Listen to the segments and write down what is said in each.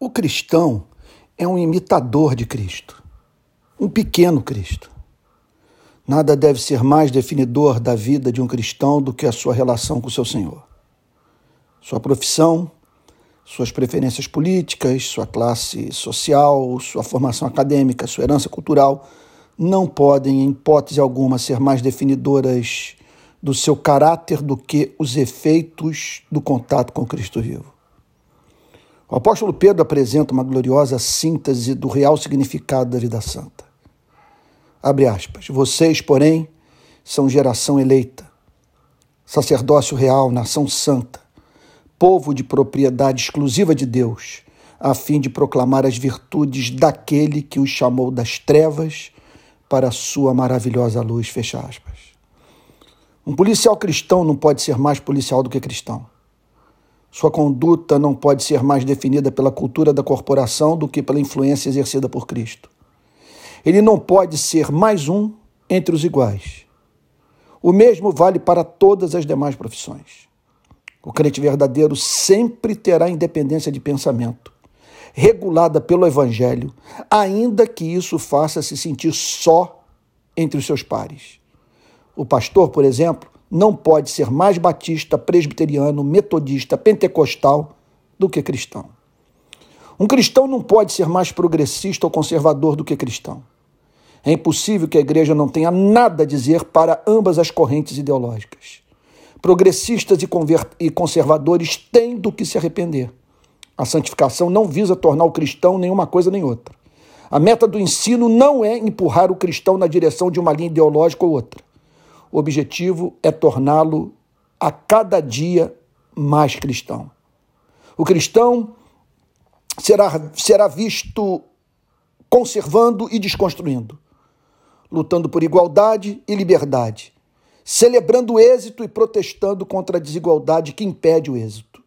O cristão é um imitador de Cristo, um pequeno Cristo. Nada deve ser mais definidor da vida de um cristão do que a sua relação com seu Senhor. Sua profissão, suas preferências políticas, sua classe social, sua formação acadêmica, sua herança cultural não podem, em hipótese alguma, ser mais definidoras do seu caráter do que os efeitos do contato com Cristo vivo. O apóstolo Pedro apresenta uma gloriosa síntese do real significado da vida santa. Abre aspas. Vocês, porém, são geração eleita, sacerdócio real, nação santa, povo de propriedade exclusiva de Deus, a fim de proclamar as virtudes daquele que os chamou das trevas para a sua maravilhosa luz. Fecha aspas. Um policial cristão não pode ser mais policial do que cristão. Sua conduta não pode ser mais definida pela cultura da corporação do que pela influência exercida por Cristo. Ele não pode ser mais um entre os iguais. O mesmo vale para todas as demais profissões. O crente verdadeiro sempre terá independência de pensamento, regulada pelo Evangelho, ainda que isso faça se sentir só entre os seus pares. O pastor, por exemplo, não pode ser mais batista, presbiteriano, metodista, pentecostal do que cristão. Um cristão não pode ser mais progressista ou conservador do que cristão. É impossível que a igreja não tenha nada a dizer para ambas as correntes ideológicas. Progressistas e conservadores têm do que se arrepender. A santificação não visa tornar o cristão nenhuma coisa nem outra. A meta do ensino não é empurrar o cristão na direção de uma linha ideológica ou outra. O objetivo é torná-lo a cada dia mais cristão. O cristão será, será visto conservando e desconstruindo, lutando por igualdade e liberdade, celebrando o êxito e protestando contra a desigualdade que impede o êxito.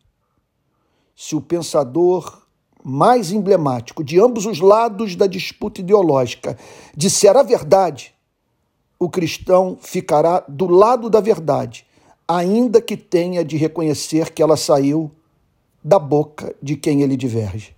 Se o pensador mais emblemático de ambos os lados da disputa ideológica disser a verdade, o cristão ficará do lado da verdade, ainda que tenha de reconhecer que ela saiu da boca de quem ele diverge.